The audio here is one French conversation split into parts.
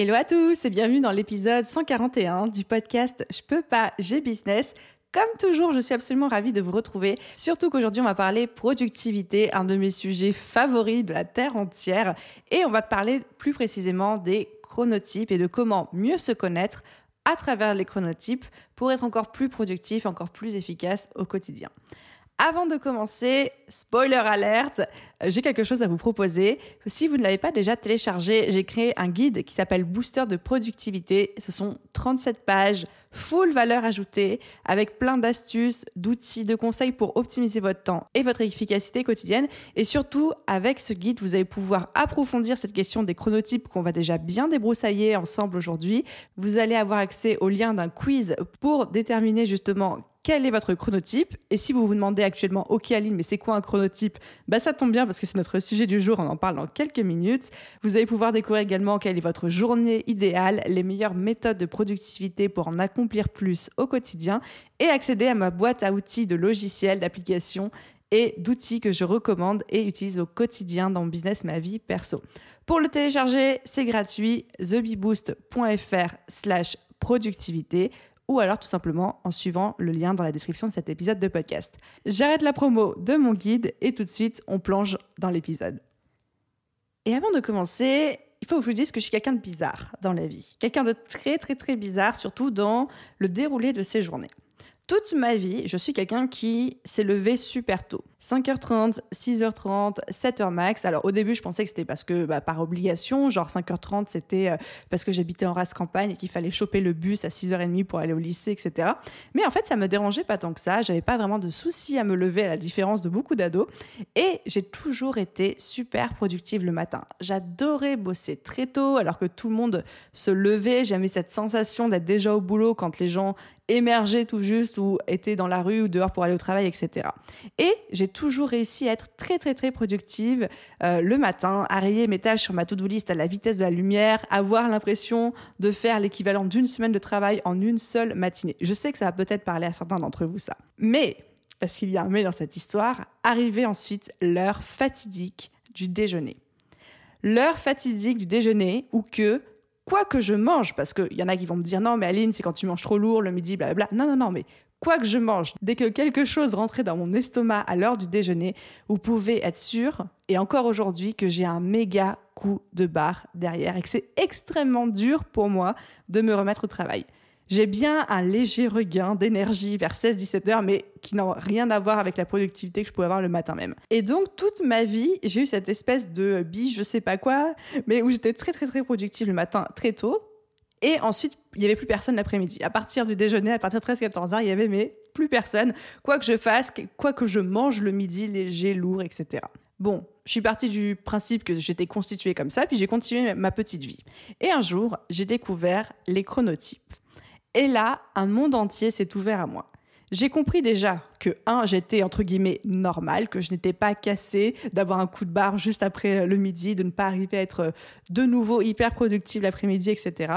Hello à tous et bienvenue dans l'épisode 141 du podcast Je peux pas, j'ai business. Comme toujours, je suis absolument ravie de vous retrouver, surtout qu'aujourd'hui on va parler productivité, un de mes sujets favoris de la Terre entière, et on va parler plus précisément des chronotypes et de comment mieux se connaître à travers les chronotypes pour être encore plus productif, encore plus efficace au quotidien. Avant de commencer, spoiler alerte, euh, j'ai quelque chose à vous proposer. Si vous ne l'avez pas déjà téléchargé, j'ai créé un guide qui s'appelle Booster de productivité. Ce sont 37 pages, full valeur ajoutée, avec plein d'astuces, d'outils, de conseils pour optimiser votre temps et votre efficacité quotidienne. Et surtout, avec ce guide, vous allez pouvoir approfondir cette question des chronotypes qu'on va déjà bien débroussailler ensemble aujourd'hui. Vous allez avoir accès au lien d'un quiz pour déterminer justement quel est votre chronotype. Et si vous vous demandez actuellement, ok Aline, mais c'est quoi un chronotype? Bah ça tombe bien parce que c'est notre sujet du jour, on en parle dans quelques minutes. Vous allez pouvoir découvrir également quelle est votre journée idéale, les meilleures méthodes de productivité pour en accomplir plus au quotidien et accéder à ma boîte à outils de logiciels, d'applications et d'outils que je recommande et utilise au quotidien dans mon business, ma vie perso. Pour le télécharger, c'est gratuit, thebeboost.fr slash productivité ou alors tout simplement en suivant le lien dans la description de cet épisode de podcast. J'arrête la promo de mon guide et tout de suite on plonge dans l'épisode. Et avant de commencer, il faut que je vous dise que je suis quelqu'un de bizarre dans la vie. Quelqu'un de très très très bizarre, surtout dans le déroulé de ses journées. Toute ma vie, je suis quelqu'un qui s'est levé super tôt. 5h30, 6h30, 7h max. Alors au début, je pensais que c'était parce que bah, par obligation, genre 5h30, c'était euh, parce que j'habitais en race campagne et qu'il fallait choper le bus à 6h30 pour aller au lycée, etc. Mais en fait, ça me dérangeait pas tant que ça. J'avais pas vraiment de soucis à me lever à la différence de beaucoup d'ados. Et j'ai toujours été super productive le matin. J'adorais bosser très tôt alors que tout le monde se levait. J'aimais cette sensation d'être déjà au boulot quand les gens émergeaient tout juste ou étaient dans la rue ou dehors pour aller au travail, etc. Et j'ai toujours réussi à être très très très productive euh, le matin, à rayer mes tâches sur ma to-do list à la vitesse de la lumière, avoir l'impression de faire l'équivalent d'une semaine de travail en une seule matinée. Je sais que ça va peut-être parler à certains d'entre vous ça. Mais, parce qu'il y a un mais dans cette histoire, arrivait ensuite l'heure fatidique du déjeuner. L'heure fatidique du déjeuner où que quoi que je mange, parce qu'il y en a qui vont me dire non, mais Aline, c'est quand tu manges trop lourd le midi, blablabla. Non, non, non, mais quoi que je mange, dès que quelque chose rentrait dans mon estomac à l'heure du déjeuner, vous pouvez être sûr, et encore aujourd'hui, que j'ai un méga coup de barre derrière et que c'est extrêmement dur pour moi de me remettre au travail. J'ai bien un léger regain d'énergie vers 16-17 heures, mais qui n'a rien à voir avec la productivité que je pouvais avoir le matin même. Et donc, toute ma vie, j'ai eu cette espèce de bille, je sais pas quoi, mais où j'étais très, très, très productive le matin très tôt, et ensuite, il n'y avait plus personne l'après-midi. À partir du déjeuner, à partir de 13-14 heures, il y avait mais plus personne. Quoi que je fasse, quoi que je mange le midi, léger, lourd, etc. Bon, je suis partie du principe que j'étais constituée comme ça, puis j'ai continué ma petite vie. Et un jour, j'ai découvert les chronotypes. Et là, un monde entier s'est ouvert à moi. J'ai compris déjà que, un, j'étais entre guillemets normal, que je n'étais pas cassée d'avoir un coup de barre juste après le midi, de ne pas arriver à être de nouveau hyper productive l'après-midi, etc.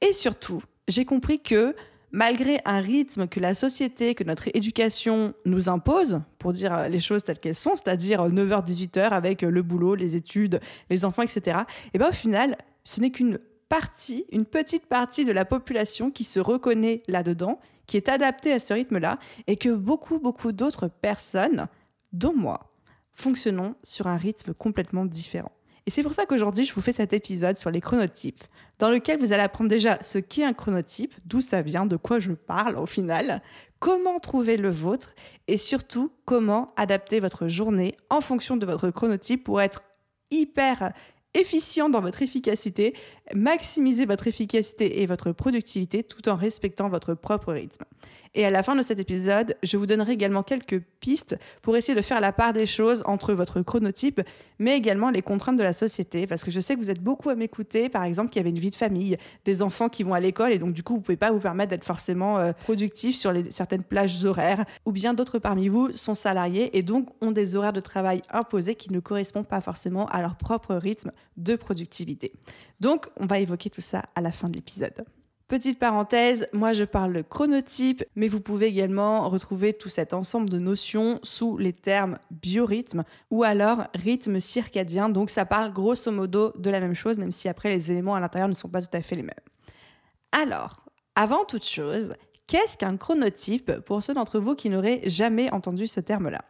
Et surtout, j'ai compris que malgré un rythme que la société, que notre éducation nous impose, pour dire les choses telles qu'elles sont, c'est-à-dire 9h-18h avec le boulot, les études, les enfants, etc., et bien au final, ce n'est qu'une partie, une petite partie de la population qui se reconnaît là-dedans, qui est adaptée à ce rythme-là, et que beaucoup, beaucoup d'autres personnes, dont moi, fonctionnons sur un rythme complètement différent. Et c'est pour ça qu'aujourd'hui, je vous fais cet épisode sur les chronotypes, dans lequel vous allez apprendre déjà ce qu'est un chronotype, d'où ça vient, de quoi je parle au final, comment trouver le vôtre, et surtout comment adapter votre journée en fonction de votre chronotype pour être hyper efficient dans votre efficacité, maximiser votre efficacité et votre productivité tout en respectant votre propre rythme. Et à la fin de cet épisode, je vous donnerai également quelques pistes pour essayer de faire la part des choses entre votre chronotype, mais également les contraintes de la société. Parce que je sais que vous êtes beaucoup à m'écouter, par exemple, qui avez une vie de famille, des enfants qui vont à l'école, et donc du coup, vous ne pouvez pas vous permettre d'être forcément euh, productif sur certaines plages horaires. Ou bien d'autres parmi vous sont salariés et donc ont des horaires de travail imposés qui ne correspondent pas forcément à leur propre rythme de productivité. Donc, on va évoquer tout ça à la fin de l'épisode. Petite parenthèse, moi je parle de chronotype, mais vous pouvez également retrouver tout cet ensemble de notions sous les termes biorhythme ou alors rythme circadien. Donc ça parle grosso modo de la même chose, même si après les éléments à l'intérieur ne sont pas tout à fait les mêmes. Alors, avant toute chose, qu'est-ce qu'un chronotype pour ceux d'entre vous qui n'auraient jamais entendu ce terme-là?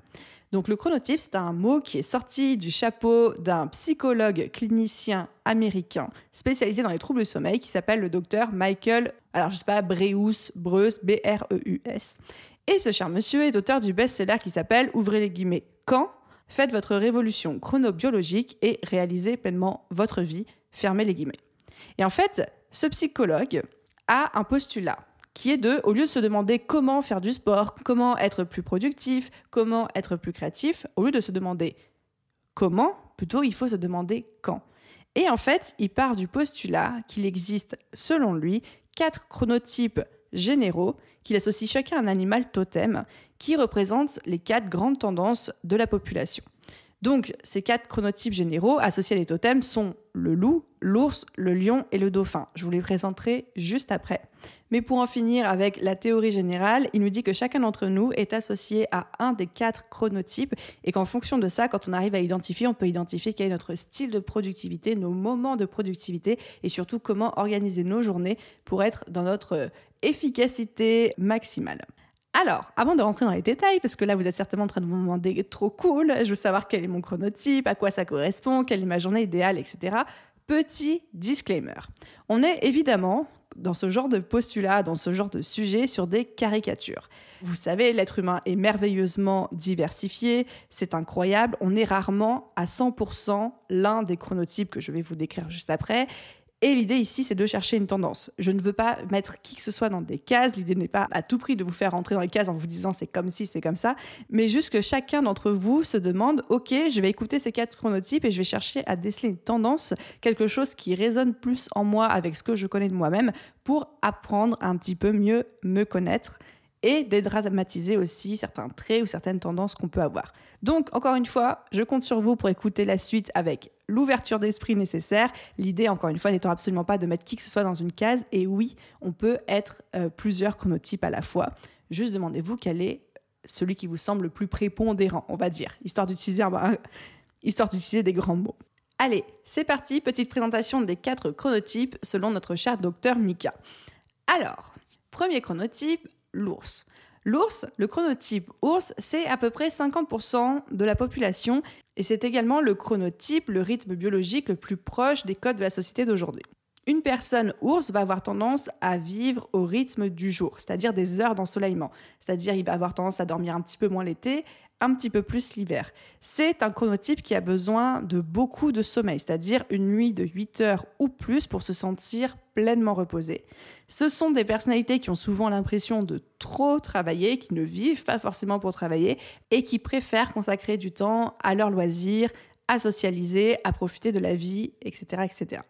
Donc le chronotype, c'est un mot qui est sorti du chapeau d'un psychologue clinicien américain spécialisé dans les troubles du sommeil qui s'appelle le docteur Michael, alors je sais pas, Breus, Breus, B-R-E-U-S. Et ce cher monsieur est auteur du best-seller qui s'appelle, ouvrez les guillemets, Quand Faites votre révolution chronobiologique et réalisez pleinement votre vie, fermez les guillemets. Et en fait, ce psychologue a un postulat qui est de, au lieu de se demander comment faire du sport, comment être plus productif, comment être plus créatif, au lieu de se demander comment, plutôt il faut se demander quand. Et en fait, il part du postulat qu'il existe, selon lui, quatre chronotypes généraux qu'il associe chacun à un animal totem qui représentent les quatre grandes tendances de la population. Donc, ces quatre chronotypes généraux associés à des totems sont le loup, l'ours, le lion et le dauphin. Je vous les présenterai juste après. Mais pour en finir avec la théorie générale, il nous dit que chacun d'entre nous est associé à un des quatre chronotypes et qu'en fonction de ça, quand on arrive à identifier, on peut identifier quel est notre style de productivité, nos moments de productivité et surtout comment organiser nos journées pour être dans notre efficacité maximale. Alors, avant de rentrer dans les détails, parce que là vous êtes certainement en train de vous demander trop cool, je veux savoir quel est mon chronotype, à quoi ça correspond, quelle est ma journée idéale, etc. Petit disclaimer. On est évidemment dans ce genre de postulat, dans ce genre de sujet, sur des caricatures. Vous savez, l'être humain est merveilleusement diversifié, c'est incroyable, on est rarement à 100% l'un des chronotypes que je vais vous décrire juste après, et l'idée ici, c'est de chercher une tendance. Je ne veux pas mettre qui que ce soit dans des cases. L'idée n'est pas à tout prix de vous faire rentrer dans les cases en vous disant c'est comme si, c'est comme ça, mais juste que chacun d'entre vous se demande, ok, je vais écouter ces quatre chronotypes et je vais chercher à déceler une tendance, quelque chose qui résonne plus en moi avec ce que je connais de moi-même pour apprendre un petit peu mieux me connaître et dédramatiser aussi certains traits ou certaines tendances qu'on peut avoir. Donc, encore une fois, je compte sur vous pour écouter la suite avec l'ouverture d'esprit nécessaire. L'idée, encore une fois, n'étant absolument pas de mettre qui que ce soit dans une case. Et oui, on peut être euh, plusieurs chronotypes à la fois. Juste demandez-vous quel est celui qui vous semble le plus prépondérant, on va dire, histoire d'utiliser, histoire d'utiliser des grands mots. Allez, c'est parti, petite présentation des quatre chronotypes selon notre cher docteur Mika. Alors, premier chronotype, l'ours. L'ours, le chronotype ours, c'est à peu près 50% de la population et c'est également le chronotype, le rythme biologique le plus proche des codes de la société d'aujourd'hui. Une personne ours va avoir tendance à vivre au rythme du jour, c'est-à-dire des heures d'ensoleillement. C'est-à-dire il va avoir tendance à dormir un petit peu moins l'été, un petit peu plus l'hiver. C'est un chronotype qui a besoin de beaucoup de sommeil, c'est-à-dire une nuit de 8 heures ou plus pour se sentir pleinement reposé. Ce sont des personnalités qui ont souvent l'impression de trop travailler, qui ne vivent pas forcément pour travailler et qui préfèrent consacrer du temps à leurs loisirs, à socialiser, à profiter de la vie, etc. etc.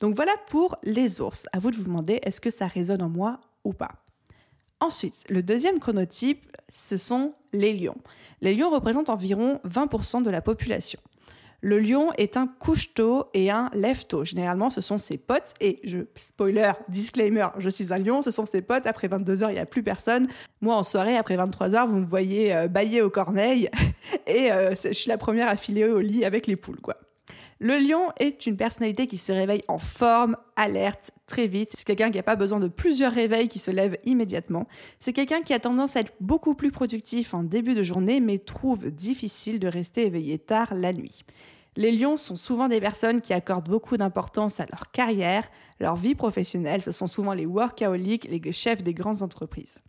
Donc voilà pour les ours. À vous de vous demander est-ce que ça résonne en moi ou pas? Ensuite, le deuxième chronotype, ce sont les lions. Les lions représentent environ 20% de la population. Le lion est un couche-tôt et un lève-tôt. Généralement, ce sont ses potes. Et je, spoiler, disclaimer, je suis un lion, ce sont ses potes. Après 22h, il n'y a plus personne. Moi, en soirée, après 23h, vous me voyez euh, bailler aux corneilles. et euh, je suis la première à filer au lit avec les poules, quoi. Le lion est une personnalité qui se réveille en forme, alerte, très vite. C'est quelqu'un qui n'a pas besoin de plusieurs réveils qui se lève immédiatement. C'est quelqu'un qui a tendance à être beaucoup plus productif en début de journée, mais trouve difficile de rester éveillé tard la nuit. Les lions sont souvent des personnes qui accordent beaucoup d'importance à leur carrière, leur vie professionnelle. Ce sont souvent les workaholics, les chefs des grandes entreprises.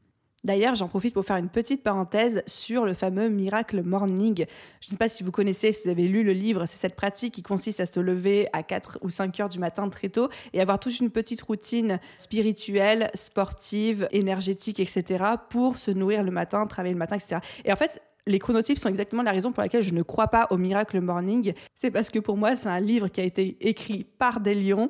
D'ailleurs, j'en profite pour faire une petite parenthèse sur le fameux Miracle Morning. Je ne sais pas si vous connaissez, si vous avez lu le livre, c'est cette pratique qui consiste à se lever à 4 ou 5 heures du matin très tôt et avoir toute une petite routine spirituelle, sportive, énergétique, etc. pour se nourrir le matin, travailler le matin, etc. Et en fait, les chronotypes sont exactement la raison pour laquelle je ne crois pas au Miracle Morning. C'est parce que pour moi, c'est un livre qui a été écrit par des lions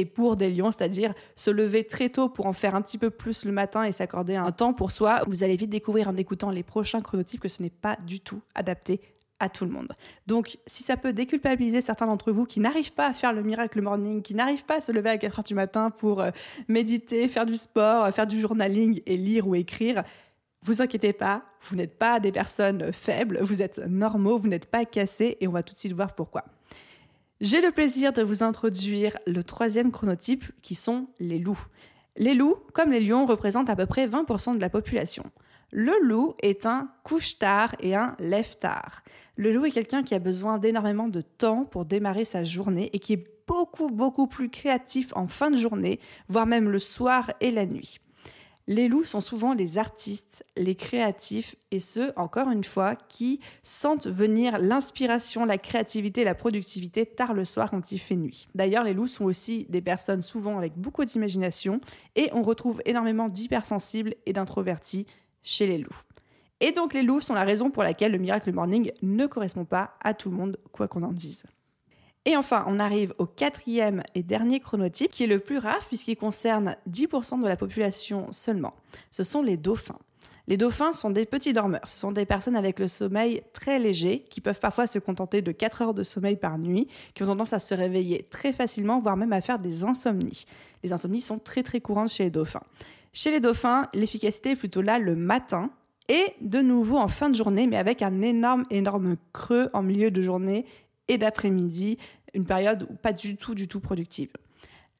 et pour des lions, c'est-à-dire se lever très tôt pour en faire un petit peu plus le matin et s'accorder un temps pour soi. Vous allez vite découvrir en écoutant les prochains chronotypes que ce n'est pas du tout adapté à tout le monde. Donc, si ça peut déculpabiliser certains d'entre vous qui n'arrivent pas à faire le miracle morning, qui n'arrivent pas à se lever à 4 heures du matin pour euh, méditer, faire du sport, faire du journaling et lire ou écrire, vous inquiétez pas, vous n'êtes pas des personnes faibles, vous êtes normaux, vous n'êtes pas cassés et on va tout de suite voir pourquoi. J'ai le plaisir de vous introduire le troisième chronotype qui sont les loups. Les loups, comme les lions, représentent à peu près 20% de la population. Le loup est un couche-tard et un lève-tard. Le loup est quelqu'un qui a besoin d'énormément de temps pour démarrer sa journée et qui est beaucoup, beaucoup plus créatif en fin de journée, voire même le soir et la nuit. Les loups sont souvent les artistes, les créatifs et ceux, encore une fois, qui sentent venir l'inspiration, la créativité, la productivité tard le soir quand il fait nuit. D'ailleurs, les loups sont aussi des personnes souvent avec beaucoup d'imagination et on retrouve énormément d'hypersensibles et d'introvertis chez les loups. Et donc les loups sont la raison pour laquelle le Miracle Morning ne correspond pas à tout le monde, quoi qu'on en dise. Et enfin, on arrive au quatrième et dernier chronotype, qui est le plus rare puisqu'il concerne 10% de la population seulement. Ce sont les dauphins. Les dauphins sont des petits dormeurs. Ce sont des personnes avec le sommeil très léger, qui peuvent parfois se contenter de 4 heures de sommeil par nuit, qui ont tendance à se réveiller très facilement, voire même à faire des insomnies. Les insomnies sont très très courantes chez les dauphins. Chez les dauphins, l'efficacité est plutôt là le matin, et de nouveau en fin de journée, mais avec un énorme, énorme creux en milieu de journée et d'après-midi, une période pas du tout, du tout productive.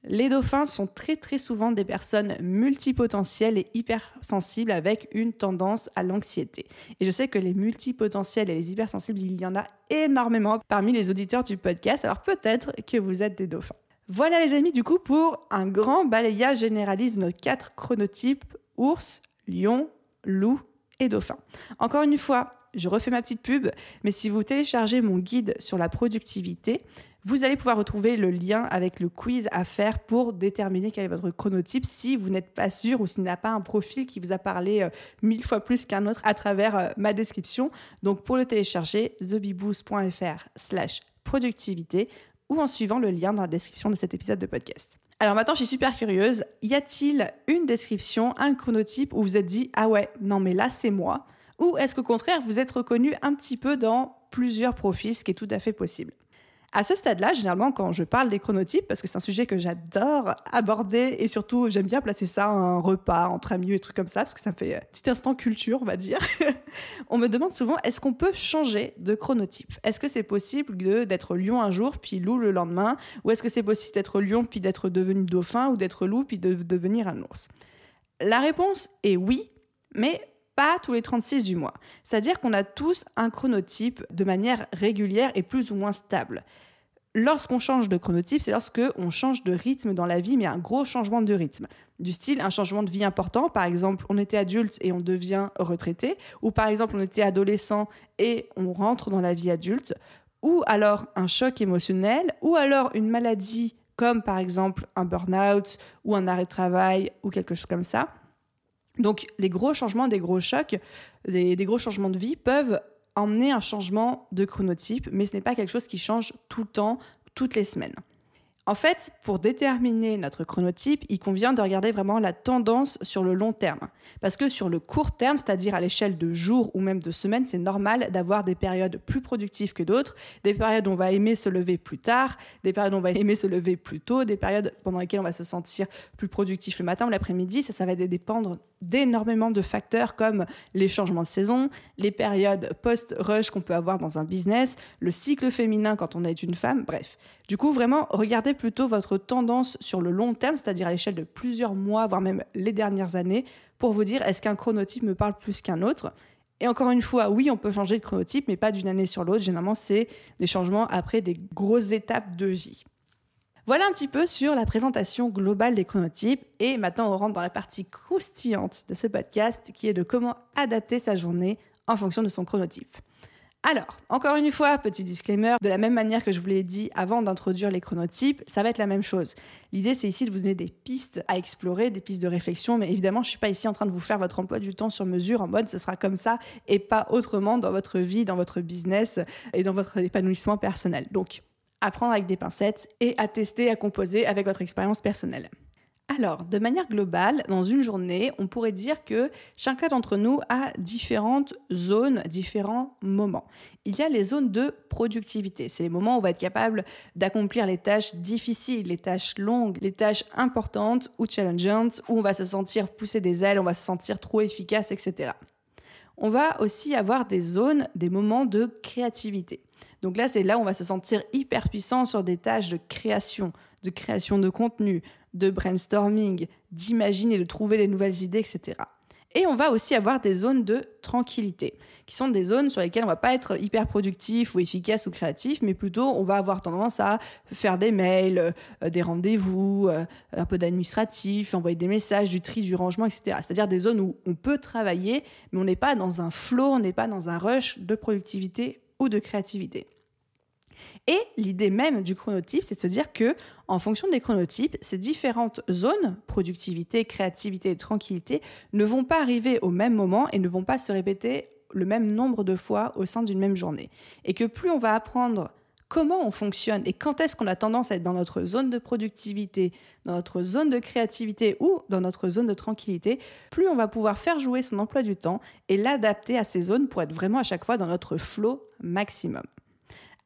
Les dauphins sont très très souvent des personnes multipotentielles et hypersensibles avec une tendance à l'anxiété. Et je sais que les multipotentiels et les hypersensibles, il y en a énormément parmi les auditeurs du podcast, alors peut-être que vous êtes des dauphins. Voilà les amis du coup pour un grand balayage généraliste de nos quatre chronotypes ours, lion, loup et dauphin. Encore une fois, je refais ma petite pub, mais si vous téléchargez mon guide sur la productivité, vous allez pouvoir retrouver le lien avec le quiz à faire pour déterminer quel est votre chronotype si vous n'êtes pas sûr ou s'il n'a pas un profil qui vous a parlé euh, mille fois plus qu'un autre à travers euh, ma description. Donc pour le télécharger, thebiboost.fr slash productivité ou en suivant le lien dans la description de cet épisode de podcast. Alors maintenant, je suis super curieuse. Y a-t-il une description, un chronotype où vous êtes dit Ah ouais, non mais là c'est moi Ou est-ce qu'au contraire, vous êtes reconnu un petit peu dans plusieurs profils, ce qui est tout à fait possible. À ce stade-là, généralement, quand je parle des chronotypes, parce que c'est un sujet que j'adore aborder et surtout j'aime bien placer ça à un repas entre amis et trucs comme ça, parce que ça me fait un petit instant culture, on va dire. on me demande souvent est-ce qu'on peut changer de chronotype? Est-ce que c'est possible d'être lion un jour puis loup le lendemain? Ou est-ce que c'est possible d'être lion puis d'être devenu dauphin ou d'être loup puis de devenir un ours? La réponse est oui, mais pas tous les 36 du mois. C'est-à-dire qu'on a tous un chronotype de manière régulière et plus ou moins stable. Lorsqu'on change de chronotype, c'est lorsque on change de rythme dans la vie, mais un gros changement de rythme. Du style, un changement de vie important, par exemple, on était adulte et on devient retraité, ou par exemple, on était adolescent et on rentre dans la vie adulte, ou alors un choc émotionnel, ou alors une maladie comme par exemple un burn-out ou un arrêt de travail ou quelque chose comme ça. Donc les gros changements, des gros chocs, des, gros changements de vie peuvent emmener un changement de chronotype, mais ce n'est pas quelque chose qui change tout le temps, toutes les semaines. En fait, pour déterminer notre chronotype, il convient de regarder vraiment la tendance sur le long terme. Parce que sur le court terme, c'est-à-dire à, l'échelle de jours ou même de semaines, c'est normal d'avoir des périodes plus productives que d'autres, des périodes où on va aimer se lever plus tard, des périodes où on va aimer se lever plus tôt, des périodes pendant lesquelles on va se sentir plus productif le matin ou l'après-midi. Ça, ça va dépendre d'énormément de facteurs comme les changements de saison, les périodes post-rush qu'on peut avoir dans un business, le cycle féminin quand on est une femme, bref. Du coup, vraiment, regardez plutôt votre tendance sur le long terme, c'est-à-dire à, l'échelle de plusieurs mois, voire même les dernières années, pour vous dire est-ce qu'un chronotype me parle plus qu'un autre? Et encore une fois, oui, on peut changer de chronotype, mais pas d'une année sur l'autre. Généralement, c'est des changements après des grosses étapes de vie. Voilà un petit peu sur la présentation globale des chronotypes et maintenant on rentre dans la partie croustillante de ce podcast qui est de comment adapter sa journée en fonction de son chronotype. Alors, encore une fois, petit disclaimer, de la même manière que je vous l'ai dit avant d'introduire les chronotypes, ça va être la même chose. L'idée, c'est ici de vous donner des pistes à explorer, des pistes de réflexion, mais évidemment, je ne suis pas ici en train de vous faire votre emploi du temps sur mesure en mode ce sera comme ça et pas autrement dans votre vie, dans votre business et dans votre épanouissement personnel. Donc, apprendre avec des pincettes et à tester, à composer avec votre expérience personnelle. Alors, de manière globale, dans une journée, on pourrait dire que chacun d'entre nous a différentes zones, différents moments. Il y a les zones de productivité. C'est les moments où on va être capable d'accomplir les tâches difficiles, les tâches longues, les tâches importantes ou challengeantes, où on va se sentir pousser des ailes, on va se sentir trop efficace, etc. On va aussi avoir des zones, des moments de créativité. Donc là, c'est là où on va se sentir hyper puissant sur des tâches de création, de création de contenu, de brainstorming, d'imaginer, de trouver des nouvelles idées, etc. Et on va aussi avoir des zones de tranquillité, qui sont des zones sur lesquelles on va pas être hyper productif ou efficace ou créatif, mais plutôt on va avoir tendance à faire des mails, euh, des rendez-vous, euh, un peu d'administratif, envoyer des messages, du tri, du rangement, etc. C'est-à-dire des zones où on peut travailler, mais on n'est pas dans un flow, on n'est pas dans un rush de productivité ou de créativité. Et l'idée même du chronotype, c'est de se dire que, en fonction des chronotypes, ces différentes zones, productivité, créativité et tranquillité, ne vont pas arriver au même moment et ne vont pas se répéter le même nombre de fois au sein d'une même journée. Et que plus on va apprendre comment on fonctionne et quand est-ce qu'on a tendance à être dans notre zone de productivité, dans notre zone de créativité ou dans notre zone de tranquillité, plus on va pouvoir faire jouer son emploi du temps et l'adapter à ces zones pour être vraiment à chaque fois dans notre flow maximum.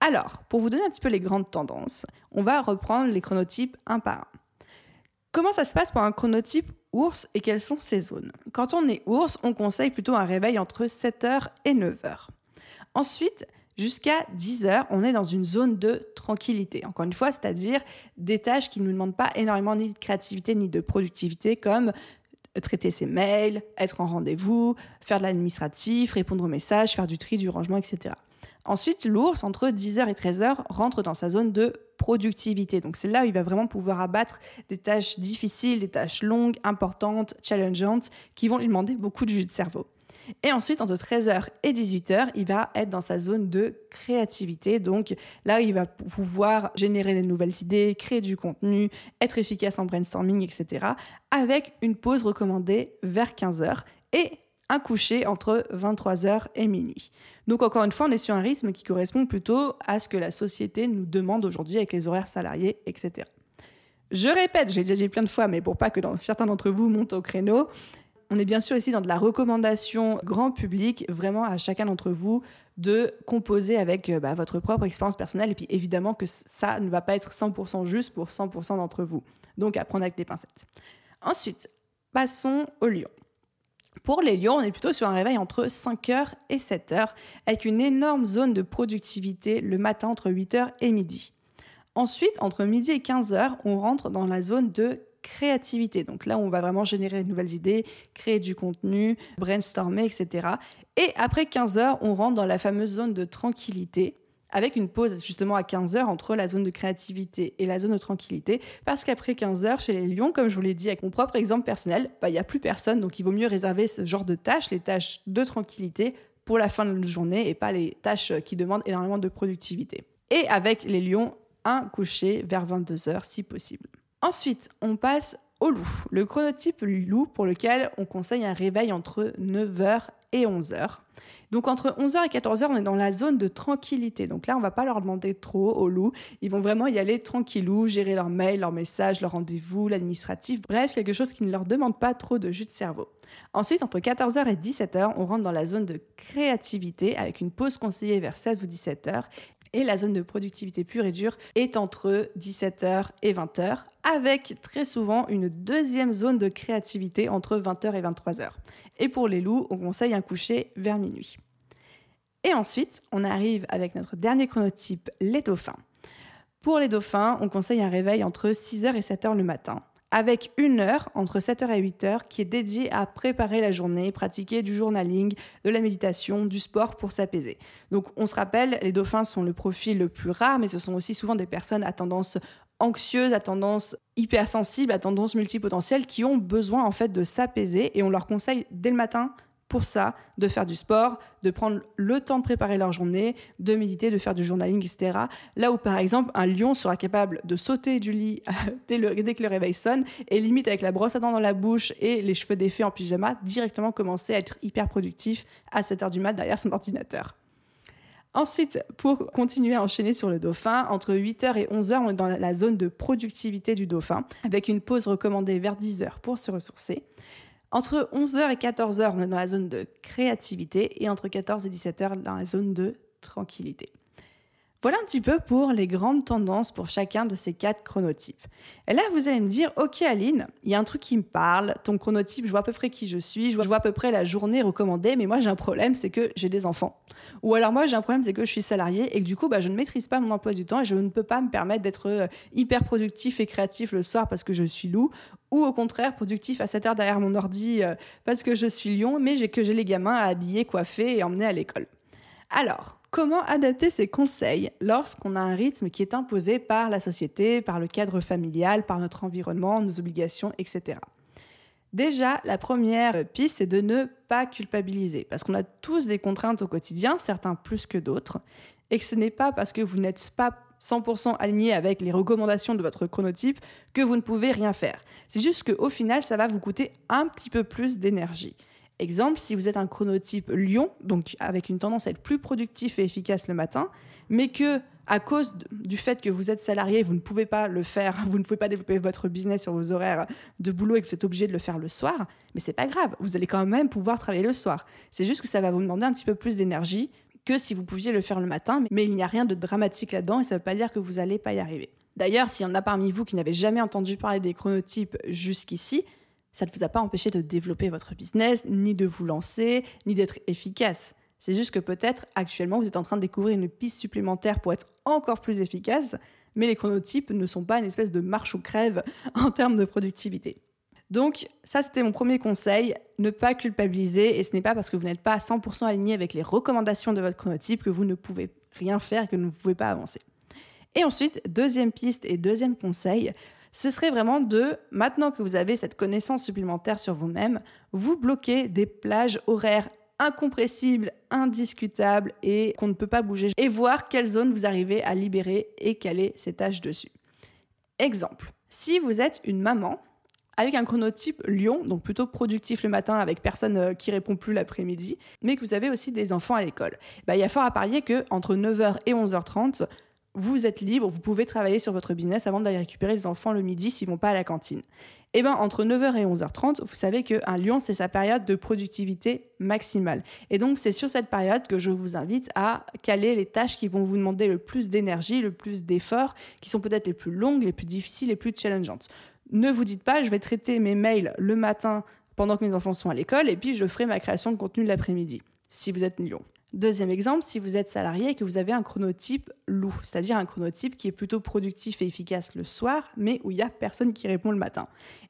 Alors, pour vous donner un petit peu les grandes tendances, on va reprendre les chronotypes un par un. Comment ça se passe pour un chronotype ours et quelles sont ses zones? Quand on est ours, on conseille plutôt un réveil entre 7h et 9h. Ensuite, jusqu'à 10h, on est dans une zone de tranquillité. Encore une fois, c'est-à-dire des tâches qui ne nous demandent pas énormément ni de créativité ni de productivité, comme traiter ses mails, être en rendez-vous, faire de l'administratif, répondre aux messages, faire du tri, du rangement, etc. Ensuite, l'ours, entre 10h et 13h, rentre dans sa zone de productivité. Donc c'est là où il va vraiment pouvoir abattre des tâches difficiles, des tâches longues, importantes, challengeantes, qui vont lui demander beaucoup de jus de cerveau. Et ensuite, entre 13h et 18h, il va être dans sa zone de créativité. Donc là, il va pouvoir générer des nouvelles idées, créer du contenu, être efficace en brainstorming, etc. Avec une pause recommandée vers 15h. Et un coucher entre 23h et minuit. Donc encore une fois, on est sur un rythme qui correspond plutôt à ce que la société nous demande aujourd'hui avec les horaires salariés, etc. Je répète, j'ai déjà dit plein de fois, mais pour pas que certains d'entre vous montent au créneau, on est bien sûr ici dans de la recommandation grand public, vraiment à chacun d'entre vous de composer avec euh, bah, votre propre expérience personnelle. Et puis évidemment que ça ne va pas être 100% juste pour 100% d'entre vous. Donc à prendre avec des pincettes. Ensuite, passons au lion. Pour les lions, on est plutôt sur un réveil entre 5h et 7h, avec une énorme zone de productivité le matin entre 8h et midi. Ensuite, entre midi et 15h, on rentre dans la zone de créativité. Donc là, on va vraiment générer de nouvelles idées, créer du contenu, brainstormer, etc. Et après 15h, on rentre dans la fameuse zone de tranquillité, avec une pause justement à 15 heures entre la zone de créativité et la zone de tranquillité, parce qu'après 15 heures, chez les lions, comme je vous l'ai dit avec mon propre exemple personnel, bah, il n'y a plus personne, donc il vaut mieux réserver ce genre de tâches, les tâches de tranquillité, pour la fin de la journée et pas les tâches qui demandent énormément de productivité. Et avec les lions, un coucher vers 22 heures si possible. Ensuite, on passe au loup, le chronotype loup pour lequel on conseille un réveil entre 9h et 11h. Donc entre 11h et 14h, on est dans la zone de tranquillité. Donc là, on va pas leur demander trop aux loups. Ils vont vraiment y aller tranquillou, gérer leurs mails, leurs messages, leurs rendez-vous, l'administratif. Bref, quelque chose qui ne leur demande pas trop de jus de cerveau. Ensuite, entre 14h et 17h, on rentre dans la zone de créativité avec une pause conseillée vers 16 ou 17h et la zone de productivité pure et dure est entre 17h et 20h, avec très souvent une deuxième zone de créativité entre 20h et 23h. Et pour les loups, on conseille un coucher vers minuit. Et ensuite, on arrive avec notre dernier chronotype, les dauphins. Pour les dauphins, on conseille un réveil entre 6h et 7h le matin, avec une heure entre 7h et 8h qui est dédiée à préparer la journée, pratiquer du journaling, de la méditation, du sport pour s'apaiser. Donc on se rappelle, les dauphins sont le profil le plus rare, mais ce sont aussi souvent des personnes à tendance anxieuses, à tendance hypersensible, à tendance multipotentielle, qui ont besoin en fait de s'apaiser et on leur conseille dès le matin pour ça de faire du sport, de prendre le temps de préparer leur journée, de méditer, de faire du journaling, etc. Là où par exemple un lion sera capable de sauter du lit dès, que le réveil sonne et limite avec la brosse à dents dans la bouche et les cheveux défaits en pyjama, directement commencer à être hyper productif à 7h du mat derrière son ordinateur. Ensuite, pour continuer à enchaîner sur le dauphin, entre 8h et 11h, on est dans la zone de productivité du dauphin, avec une pause recommandée vers 10h pour se ressourcer. Entre 11h et 14h, on est dans la zone de créativité et entre 14 et 17h, dans la zone de tranquillité. Voilà un petit peu pour les grandes tendances pour chacun de ces quatre chronotypes. Et là, vous allez me dire, ok Aline, il y a un truc qui me parle, ton chronotype, je vois à peu près qui je suis, je vois à peu près la journée recommandée, mais moi j'ai un problème, c'est que j'ai des enfants. Ou alors moi j'ai un problème, c'est que je suis salarié et que du coup, bah, je ne maîtrise pas mon emploi du temps et je ne peux pas me permettre d'être euh, hyper productif et créatif le soir parce que je suis loup, ou au contraire productif à 7 heures derrière mon ordi euh, parce que je suis lion, mais que j'ai les gamins à habiller, coiffer et emmener à l'école. Alors, Comment adapter ces conseils lorsqu'on a un rythme qui est imposé par la société, par le cadre familial, par notre environnement, nos obligations, etc. Déjà, la première piste, c'est de ne pas culpabiliser, parce qu'on a tous des contraintes au quotidien, certains plus que d'autres, et que ce n'est pas parce que vous n'êtes pas 100% aligné avec les recommandations de votre chronotype que vous ne pouvez rien faire. C'est juste qu'au final, ça va vous coûter un petit peu plus d'énergie. Exemple, si vous êtes un chronotype lion, donc avec une tendance à être plus productif et efficace le matin, mais que à cause du fait que vous êtes salarié, vous ne pouvez pas le faire, vous ne pouvez pas développer votre business sur vos horaires de boulot et que vous êtes obligé de le faire le soir, mais c'est pas grave, vous allez quand même pouvoir travailler le soir. C'est juste que ça va vous demander un petit peu plus d'énergie que si vous pouviez le faire le matin, mais il n'y a rien de dramatique là-dedans et ça ne veut pas dire que vous n'allez pas y arriver. D'ailleurs, s'il y en a parmi vous qui n'avaient jamais entendu parler des chronotypes jusqu'ici, ça ne vous a pas empêché de développer votre business, ni de vous lancer, ni d'être efficace. C'est juste que peut-être actuellement vous êtes en train de découvrir une piste supplémentaire pour être encore plus efficace, mais les chronotypes ne sont pas une espèce de marche ou crève en termes de productivité. Donc ça c'était mon premier conseil, ne pas culpabiliser et ce n'est pas parce que vous n'êtes pas à 100% aligné avec les recommandations de votre chronotype que vous ne pouvez rien faire, que vous ne pouvez pas avancer. Et ensuite, deuxième piste et deuxième conseil, ce serait vraiment de, maintenant que vous avez cette connaissance supplémentaire sur vous-même, vous bloquer des plages horaires incompressibles, indiscutables et qu'on ne peut pas bouger et voir quelle zone vous arrivez à libérer et caler ces tâches dessus. Exemple, si vous êtes une maman avec un chronotype lion, donc plutôt productif le matin avec personne euh, qui répond plus l'après-midi, mais que vous avez aussi des enfants à l'école, bah, il y a fort à parier que entre 9h et 11h30, vous êtes libre, vous pouvez travailler sur votre business avant d'aller récupérer les enfants le midi s'ils vont pas à la cantine. Eh bien, entre 9h et 11h30, vous savez qu'un lion, c'est sa période de productivité maximale. Et donc, c'est sur cette période que je vous invite à caler les tâches qui vont vous demander le plus d'énergie, le plus d'efforts, qui sont peut-être les plus longues, les plus difficiles, les plus challengeantes. Ne vous dites pas, je vais traiter mes mails le matin pendant que mes enfants sont à l'école, et puis je ferai ma création de contenu l'après-midi, si vous êtes lion. Deuxième exemple, si vous êtes salarié et que vous avez un chronotype loup, c'est-à-dire un chronotype qui est plutôt productif et efficace le soir, mais où il n'y a personne qui répond le matin.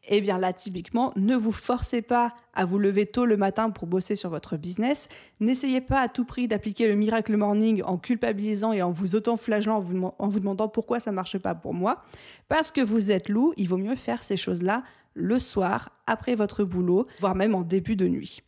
Eh bien là, typiquement, ne vous forcez pas à vous lever tôt le matin pour bosser sur votre business. N'essayez pas à tout prix d'appliquer le miracle morning en culpabilisant et en vous auto-flagellant, en vous demandant pourquoi ça ne marche pas pour moi. Parce que vous êtes loup, il vaut mieux faire ces choses-là le soir, après votre boulot, voire même en début de nuit.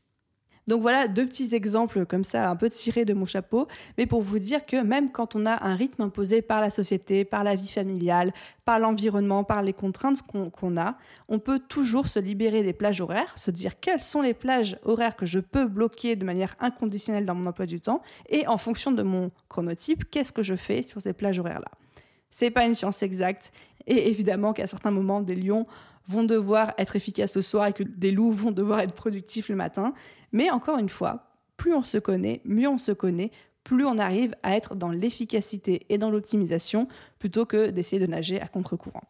Donc voilà deux petits exemples comme ça, un peu tirés de mon chapeau, mais pour vous dire que même quand on a un rythme imposé par la société, par la vie familiale, par l'environnement, par les contraintes qu'on a, on peut toujours se libérer des plages horaires, se dire quelles sont les plages horaires que je peux bloquer de manière inconditionnelle dans mon emploi du temps, et en fonction de mon chronotype, qu'est-ce que je fais sur ces plages horaires-là. C'est pas une science exacte, et évidemment qu'à certains moments, des lions vont devoir être efficaces le soir et que des loups vont devoir être productifs le matin. Mais encore une fois, plus on se connaît, mieux on se connaît, plus on arrive à être dans l'efficacité et dans l'optimisation plutôt que d'essayer de nager à contre-courant.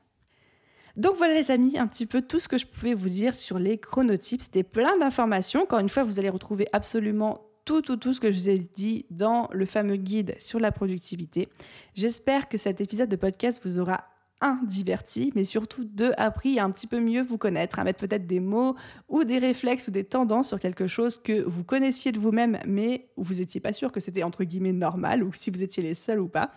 Donc voilà les amis, un petit peu tout ce que je pouvais vous dire sur les chronotypes. C'était plein d'informations. Encore une fois, vous allez retrouver absolument tout, tout, tout ce que je vous ai dit dans le fameux guide sur la productivité. J'espère que cet épisode de podcast vous aura un, diverti, mais surtout deux, appris à un petit peu mieux vous connaître, à mettre peut-être des mots ou des réflexes ou des tendances sur quelque chose que vous connaissiez de vous-même, mais où vous n'étiez pas sûr que c'était entre guillemets normal ou si vous étiez les seuls ou pas.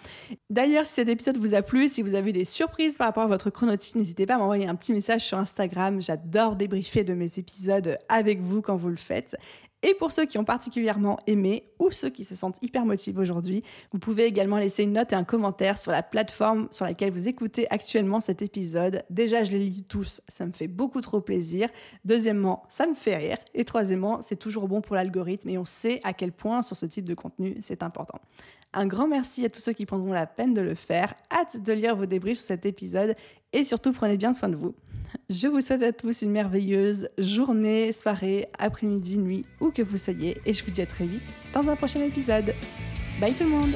D'ailleurs, si cet épisode vous a plu, si vous avez des surprises par rapport à votre chronotype, n'hésitez pas à m'envoyer un petit message sur Instagram. J'adore débriefer de mes épisodes avec vous quand vous le faites. Et pour ceux qui ont particulièrement aimé ou ceux qui se sentent hyper motivés aujourd'hui, vous pouvez également laisser une note et un commentaire sur la plateforme sur laquelle vous écoutez actuellement cet épisode. Déjà, je les lis tous, ça me fait beaucoup trop plaisir. Deuxièmement, ça me fait rire. Et troisièmement, c'est toujours bon pour l'algorithme et on sait à quel point sur ce type de contenu c'est important. Un grand merci à tous ceux qui prendront la peine de le faire. Hâte de lire vos débriefs sur cet épisode et surtout prenez bien soin de vous. Je vous souhaite à tous une merveilleuse journée, soirée, après-midi, nuit, où que vous soyez et je vous dis à très vite dans un prochain épisode. Bye tout le monde